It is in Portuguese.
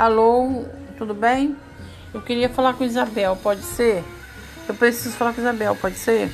Alô, tudo bem? Eu queria falar com Isabel, pode ser? Eu preciso falar com Isabel, pode ser?